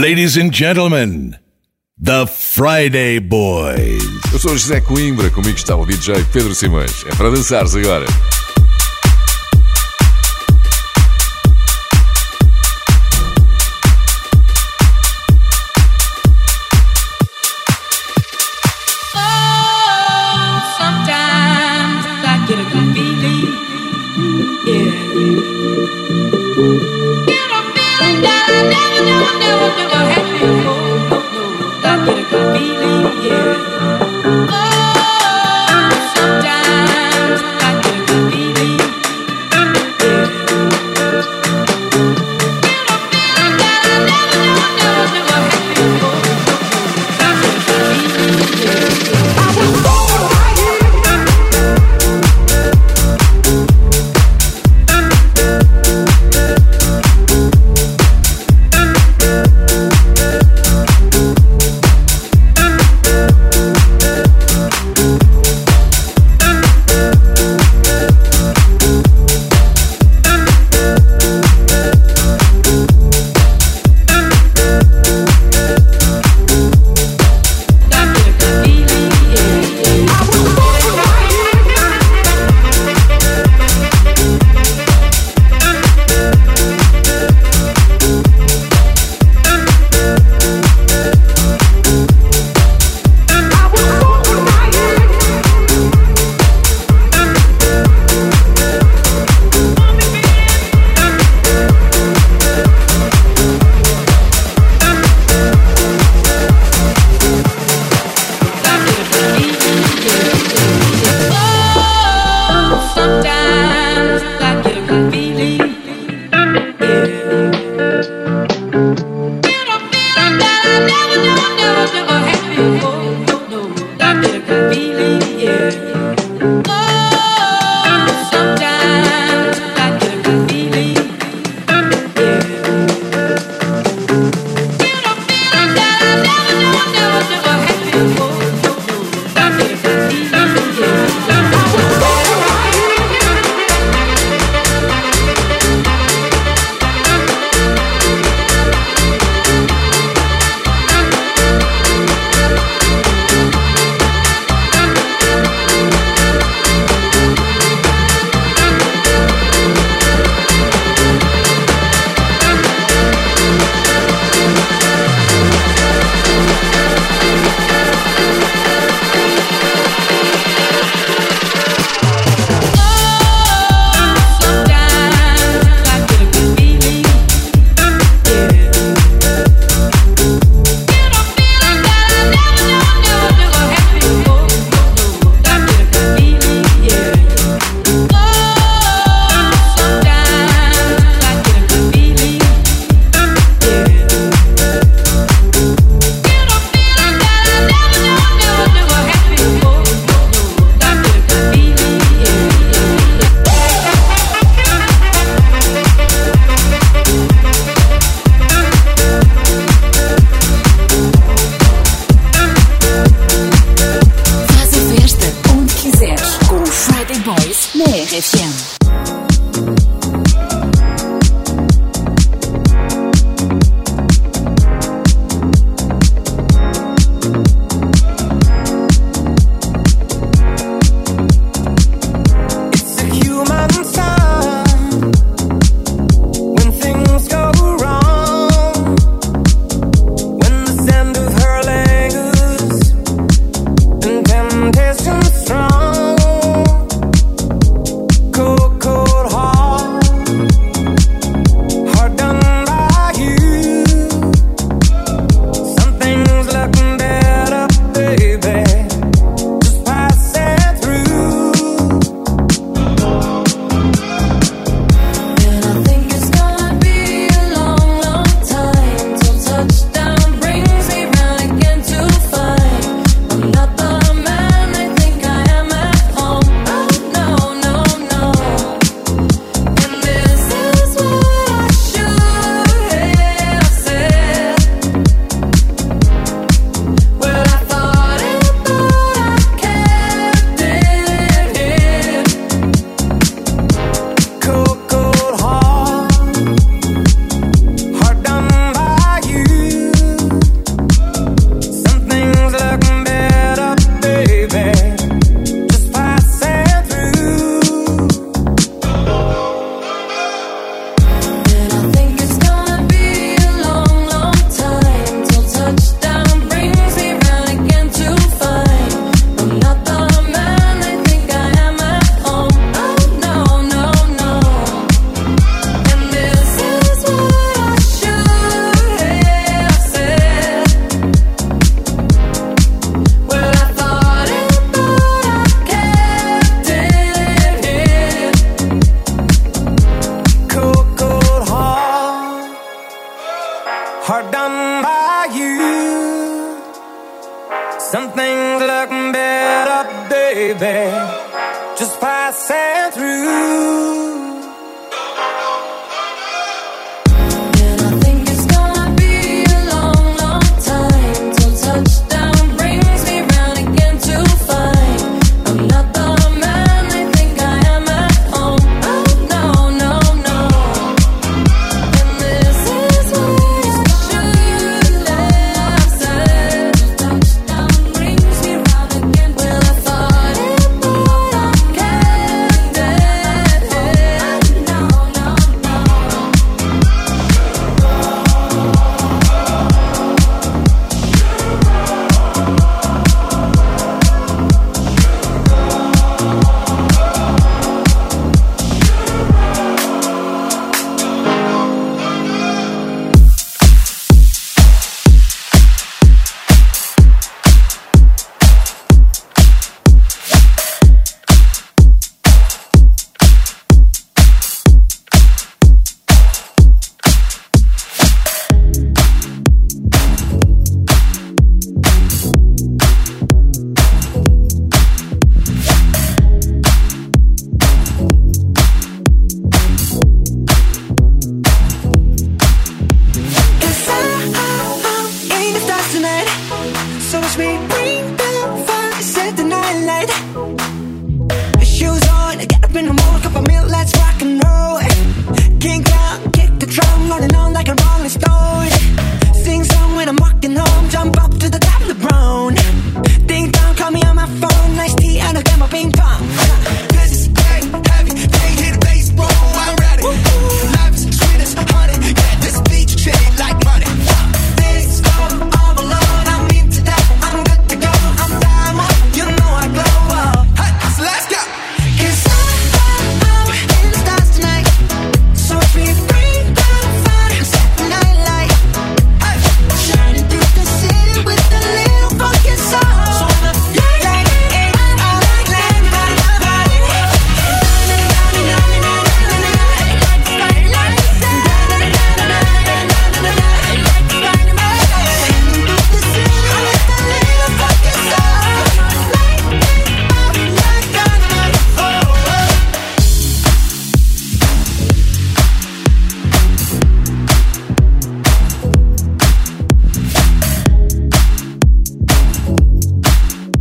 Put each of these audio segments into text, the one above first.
Ladies and gentlemen, the Friday Boys. Eu sou José Coimbra, comigo está o DJ Pedro Simões. É para dançares agora.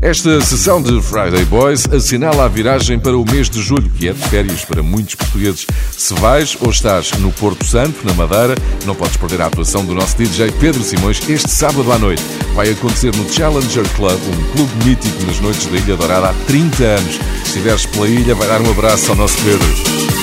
Esta sessão de Friday Boys assinala a viragem para o mês de julho, que é de férias para muitos portugueses. Se vais ou estás no Porto Santo, na Madeira, não podes perder a atuação do nosso DJ Pedro Simões este sábado à noite. Vai acontecer no Challenger Club, um clube mítico nas noites da Ilha Dourada há 30 anos. Se estiveres pela ilha, vai dar um abraço ao nosso Pedro.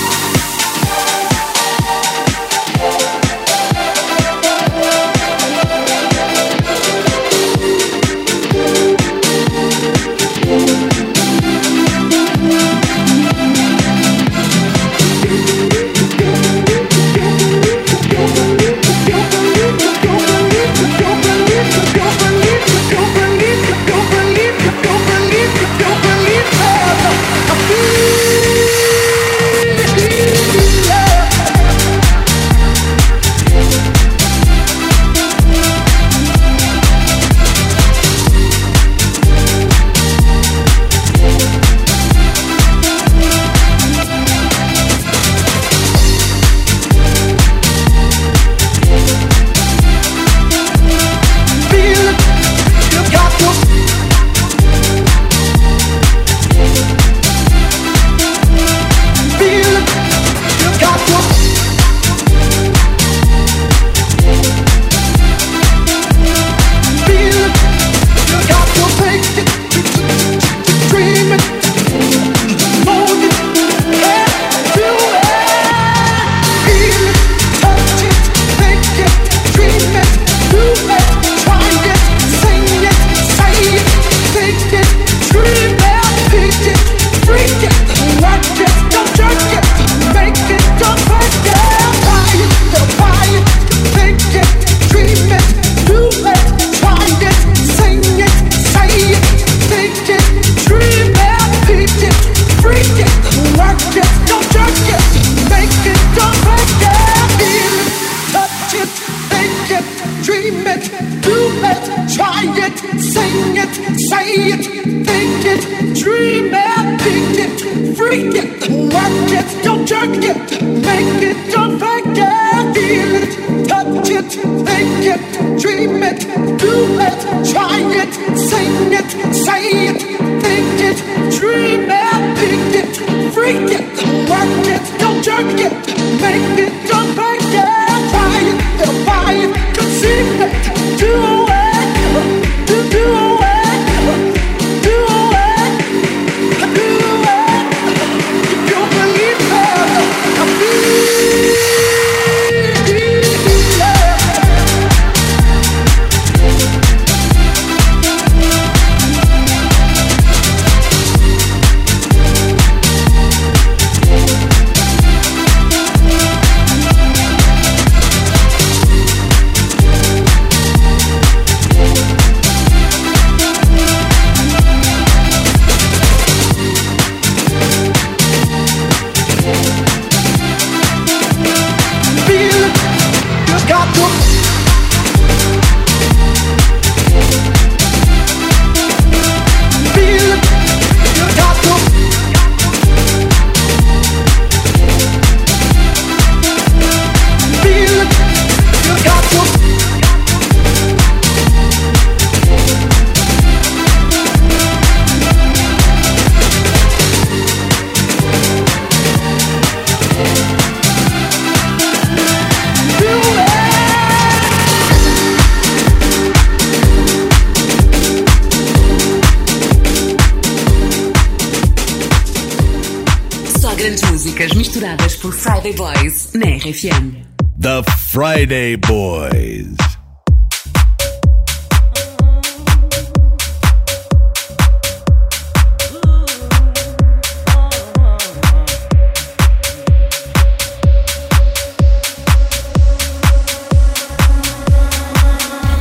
The Friday Boys.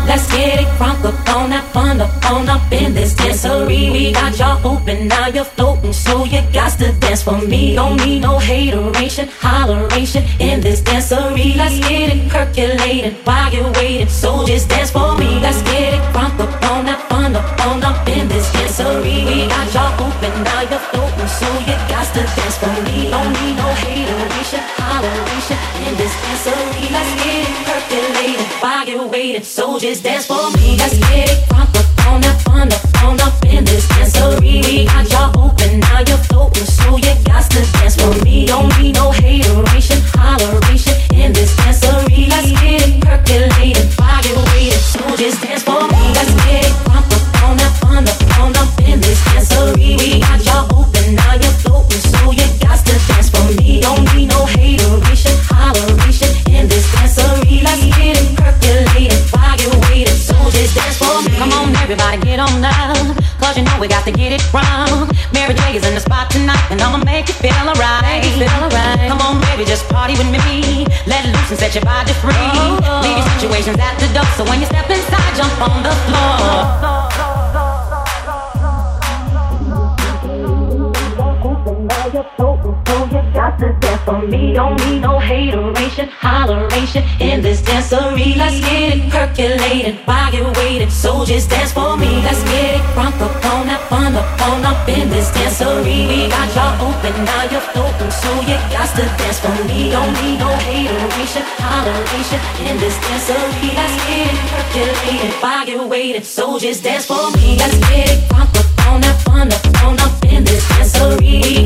Let's get it crunk up on that fun up on up in this dancery. We got y'all open, now you're for me. Don't need no hateration, holleration in this dancery. Let's get it percolated while you're waiting, so just dance for me. Let's get it crunk up on that fun up on up in this dancery. We got y'all open, now you're floating, so you got to dance for me. Don't need no hateration, holleration in this dancery. Let's get it percolated while you're waiting, so just dance for me. Let's get it crunk up on that fun up on up in this dancery. We got so just dance for me. Let's get it crunk up on that fun up on up in this dancery. We got y'all open, now you're floating, so you got to dance for me. Don't need no hateration, holleration in this dancery. Let's get it percolated while you're waiting, so just dance for me. Let's get it crunk up on that fun up on up in this dancery.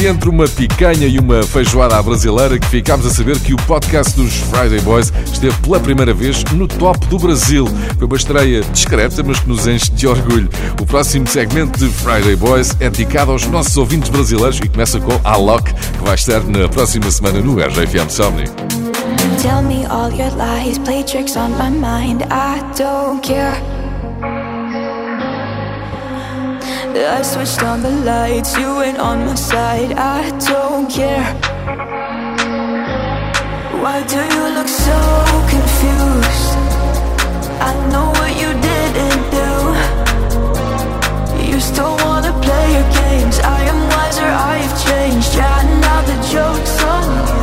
Entre uma picanha e uma feijoada à brasileira que ficámos a saber que o podcast dos Friday Boys esteve pela primeira vez no top do Brasil. Foi uma estreia discreta, mas que nos enche de orgulho. O próximo segmento de Friday Boys é dedicado aos nossos ouvintes brasileiros e começa com Alok, que vai estar na próxima semana no RGFM Somni. Tell me all your lies, play tricks on my mind, I don't care. I switched on the lights, you ain't on my side, I don't care. Why do you look so confused? I know what you didn't do. You still wanna play your games I am wiser, I've changed. Yeah, now the joke's on you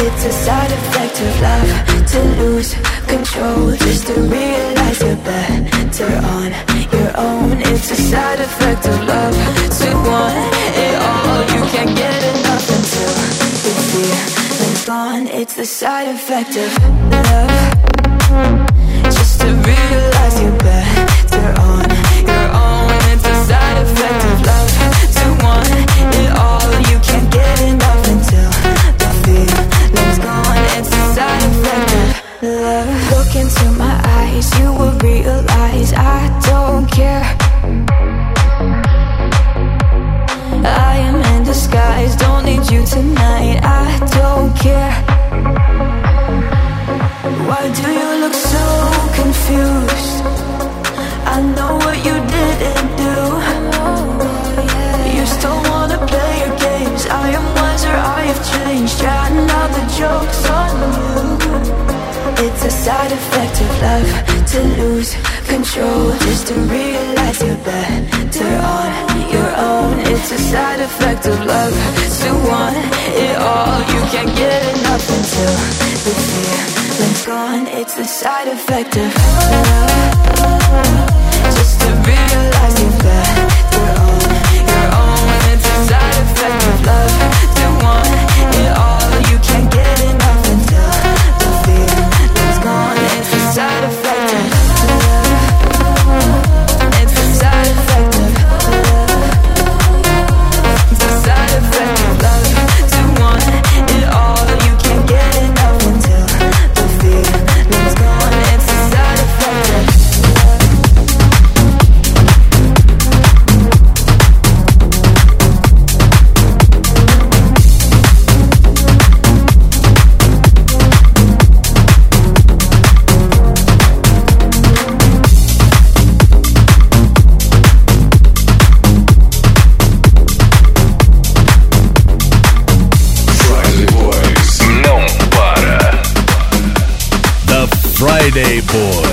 It's a side effect of love To lose control. Just to realize you're better on your own. It's a side effect of love To want it all. You can't get enough until the feeling's gone. It's the side effect of love. Just to realize you're better on your own. It's a side effect of love To want love Look into my eyes, you will realize I don't care I am in disguise, don't need you tonight I don't care Why do you look so confused? Side effect of love to lose control. Just to realize you're better on your own. It's a side effect of love. To want it all You can't get enough until the feeling's gone. It's the side effect of love. Just to realize you're better on your own. It's a side effect of love. To want Friday Boy.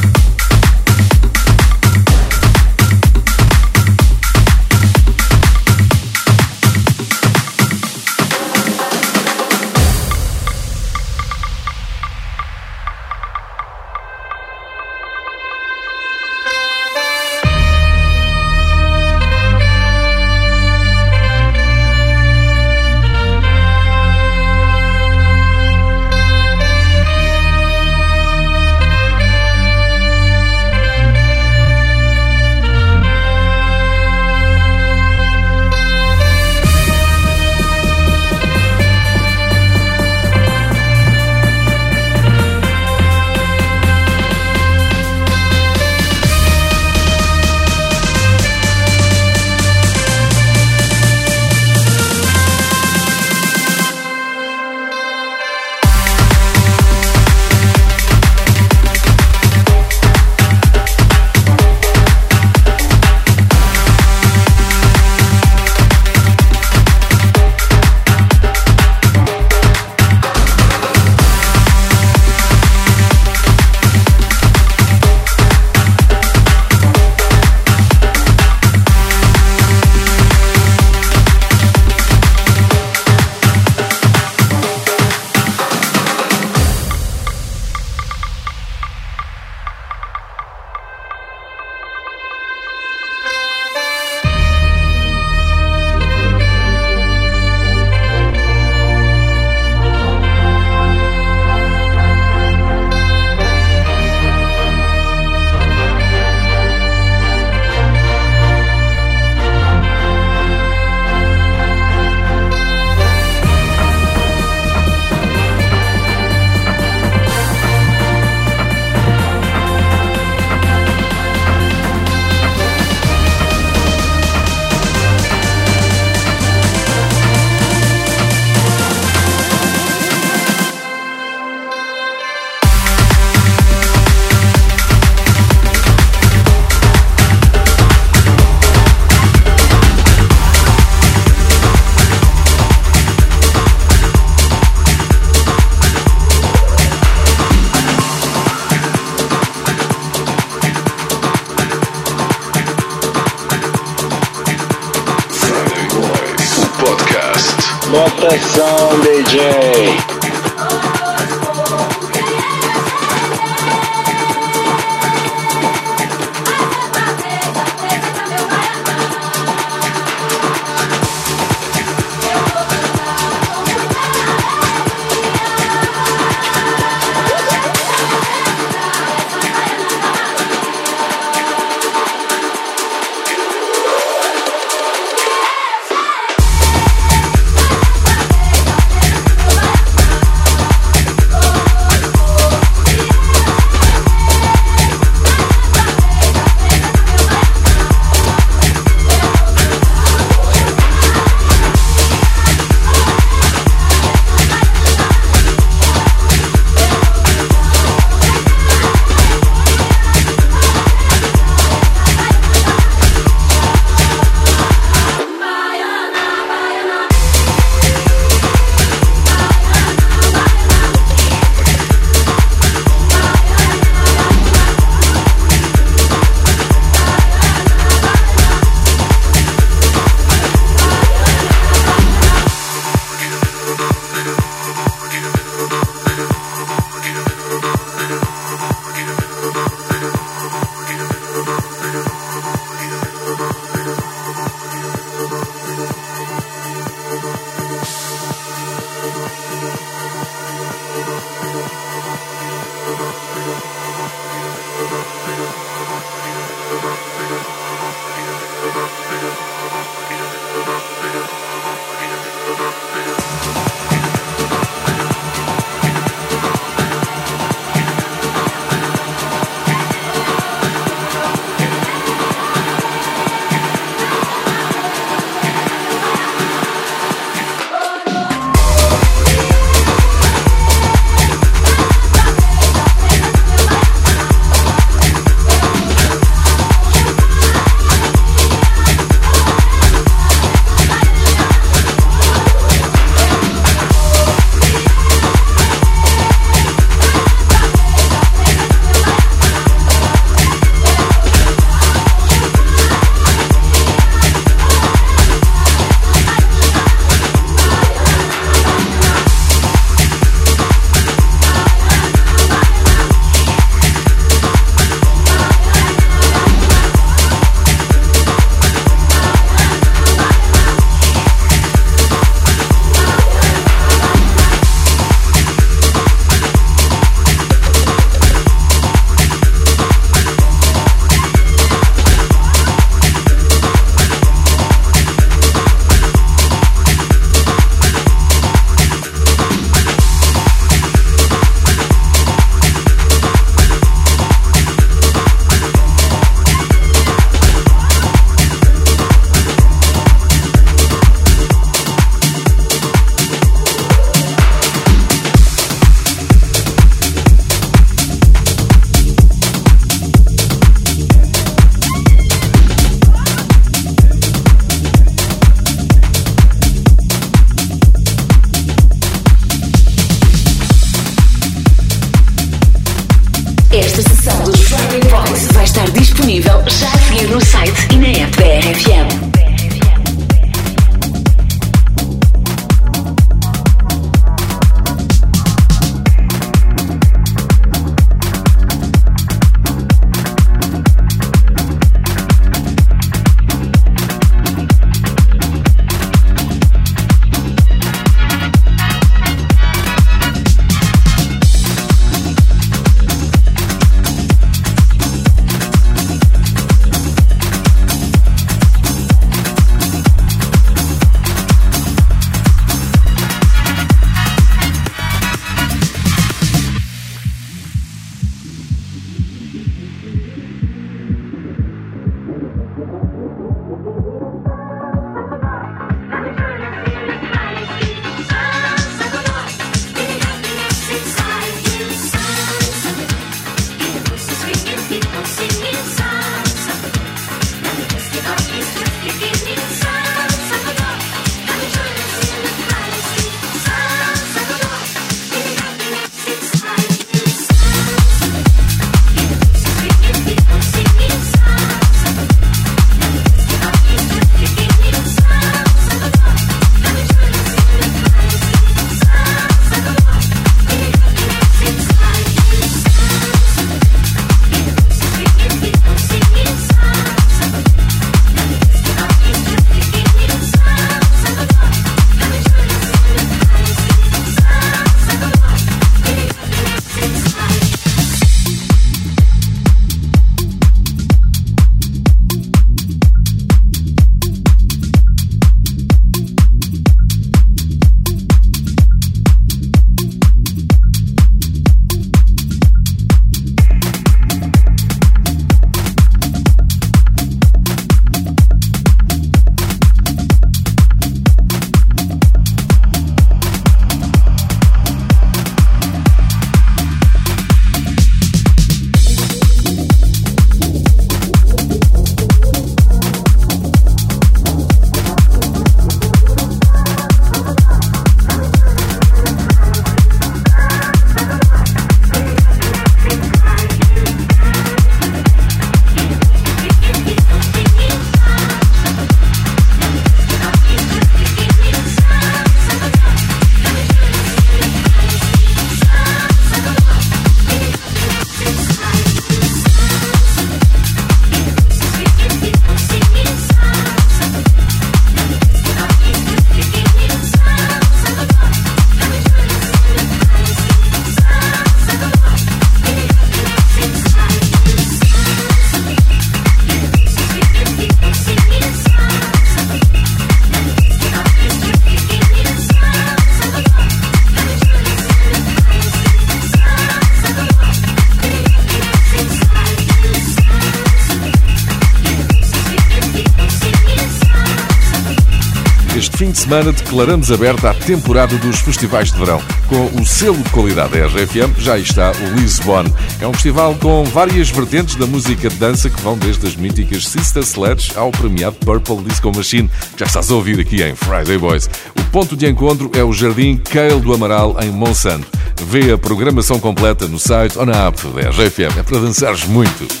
Semana declaramos aberta a temporada dos festivais de verão. Com o selo de qualidade da RFM, já está o Lisbon. É um festival com várias vertentes da música de dança que vão desde as míticas Sister Sledge ao premiado Purple Disco Machine, já estás a ouvir aqui em Friday Boys. O ponto de encontro é o Jardim Cale do Amaral, em Monsanto. Vê a programação completa no site ou na app da RFM. É para dançares muito.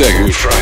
Love.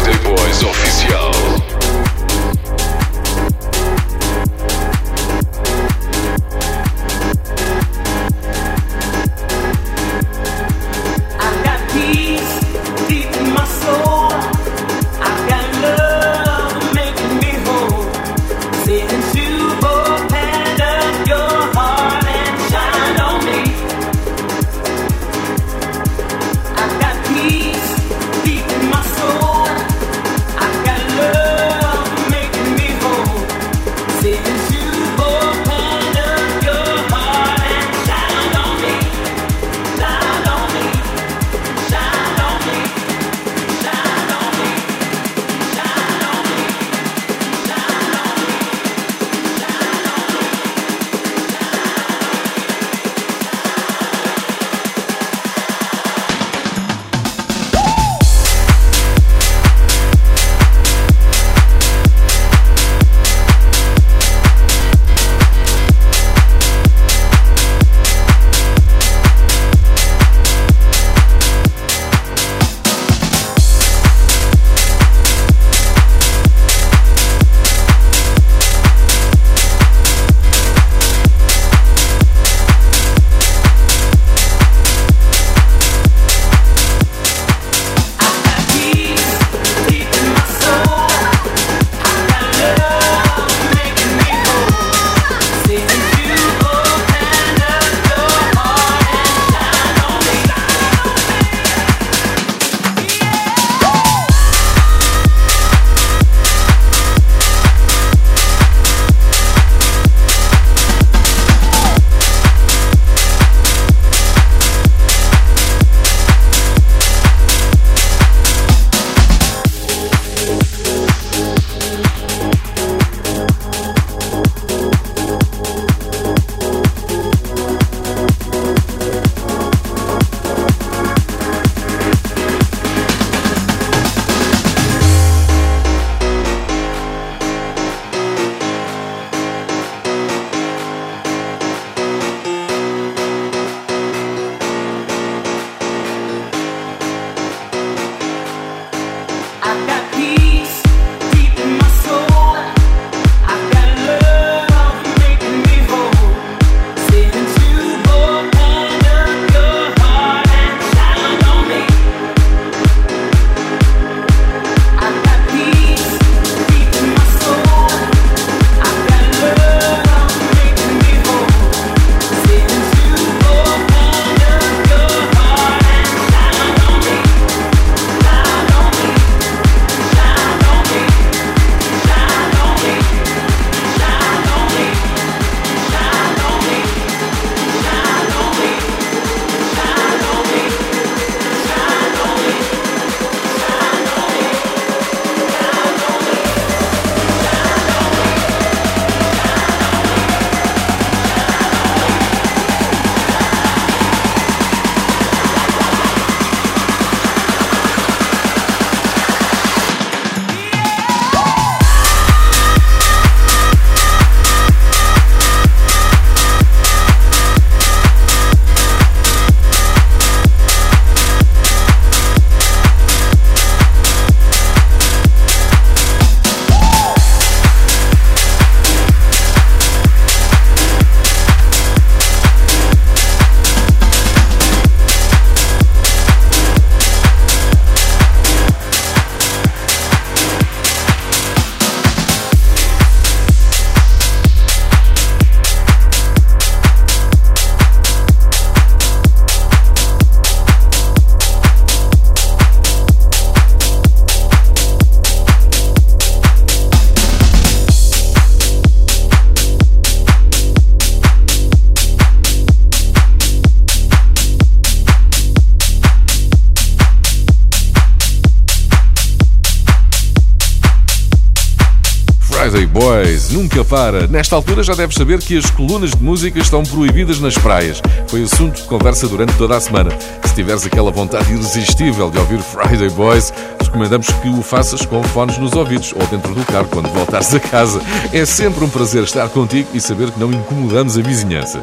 Boys nunca para. Nesta altura já deves saber que as colunas de música estão proibidas nas praias. Foi assunto de conversa durante toda a semana. Se tiveres aquela vontade irresistível de ouvir Friday Boys, recomendamos que o faças com fones nos ouvidos ou dentro do carro quando voltares a casa. É sempre um prazer estar contigo e saber que não incomodamos a vizinhança.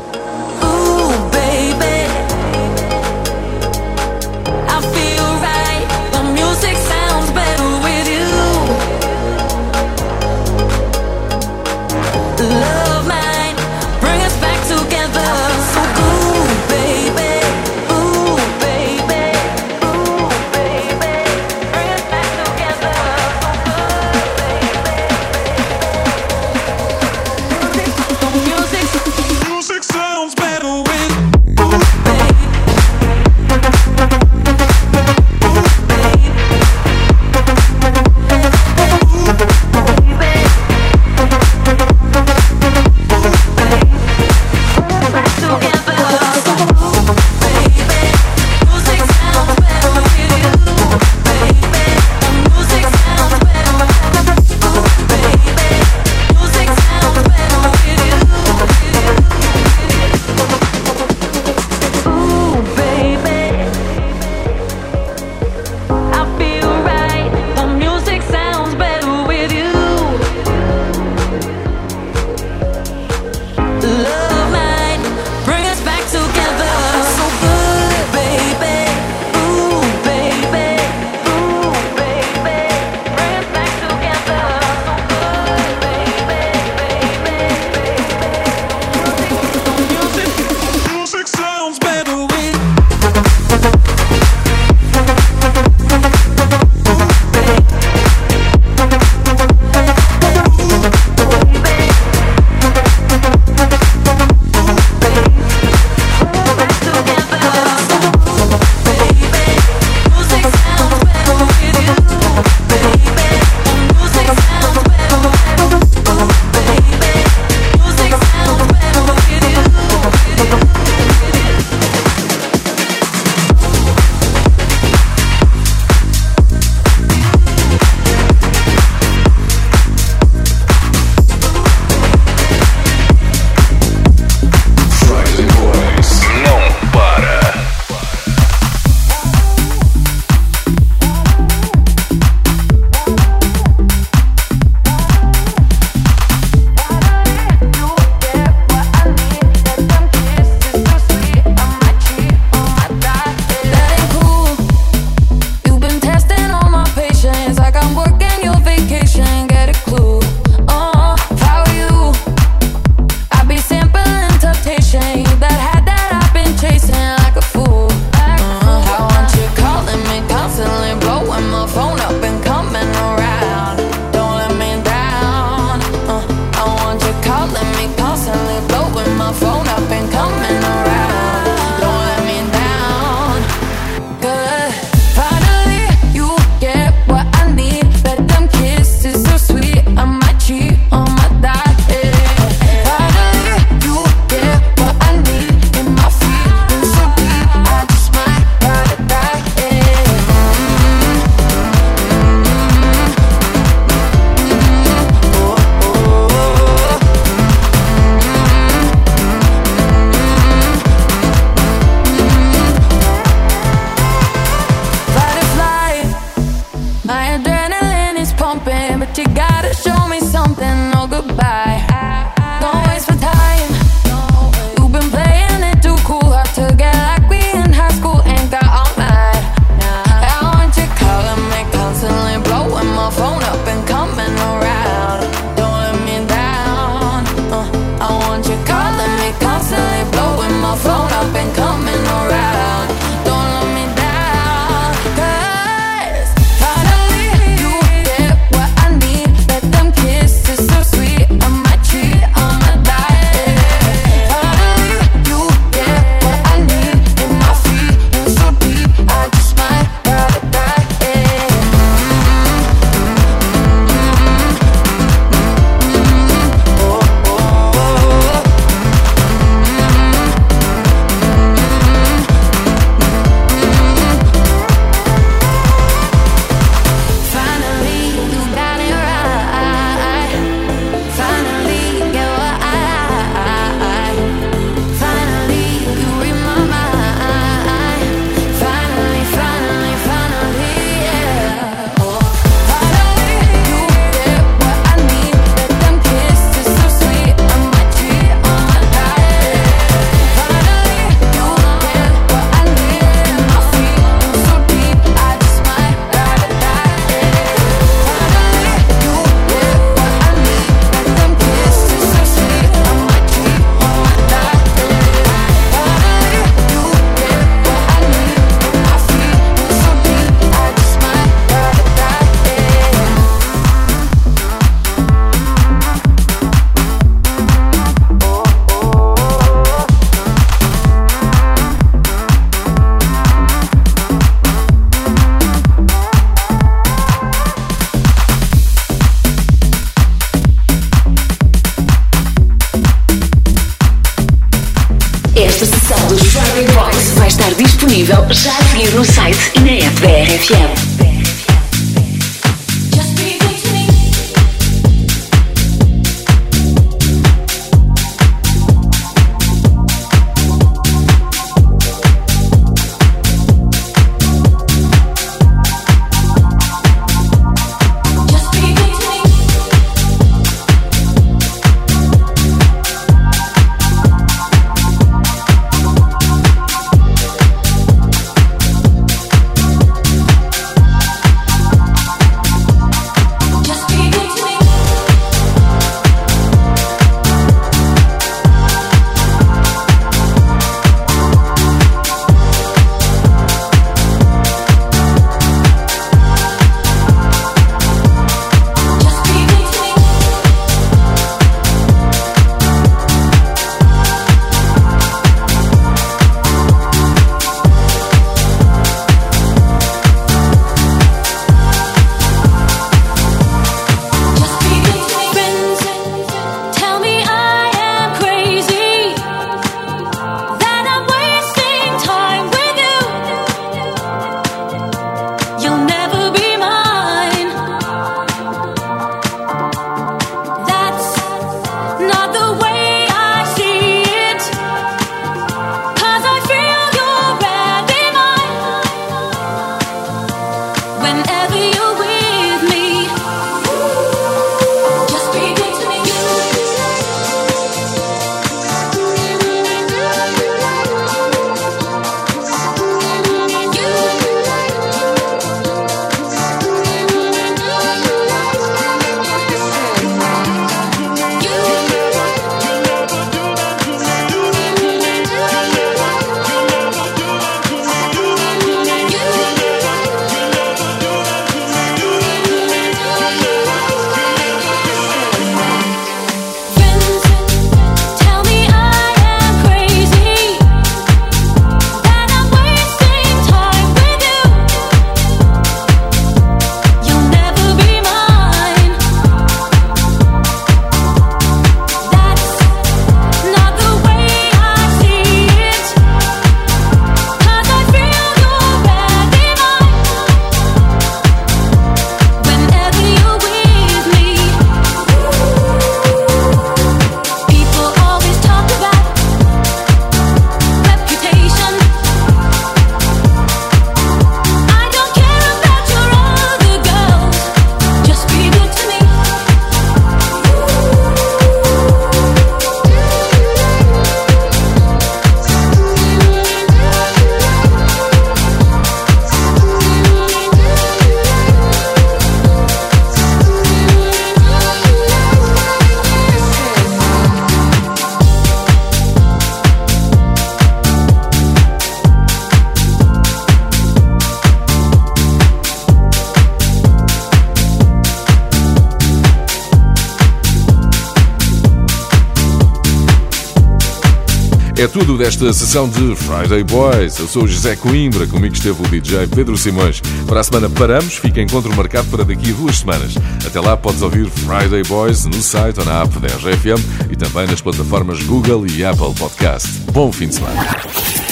Tudo desta sessão de Friday Boys. Eu sou José Coimbra, comigo esteve o DJ Pedro Simões. Para a semana paramos, fica encontro marcado para daqui a duas semanas. Até lá podes ouvir Friday Boys no site ou na app da RFM e também nas plataformas Google e Apple Podcast. Bom fim de semana.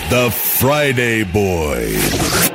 The Friday Boys.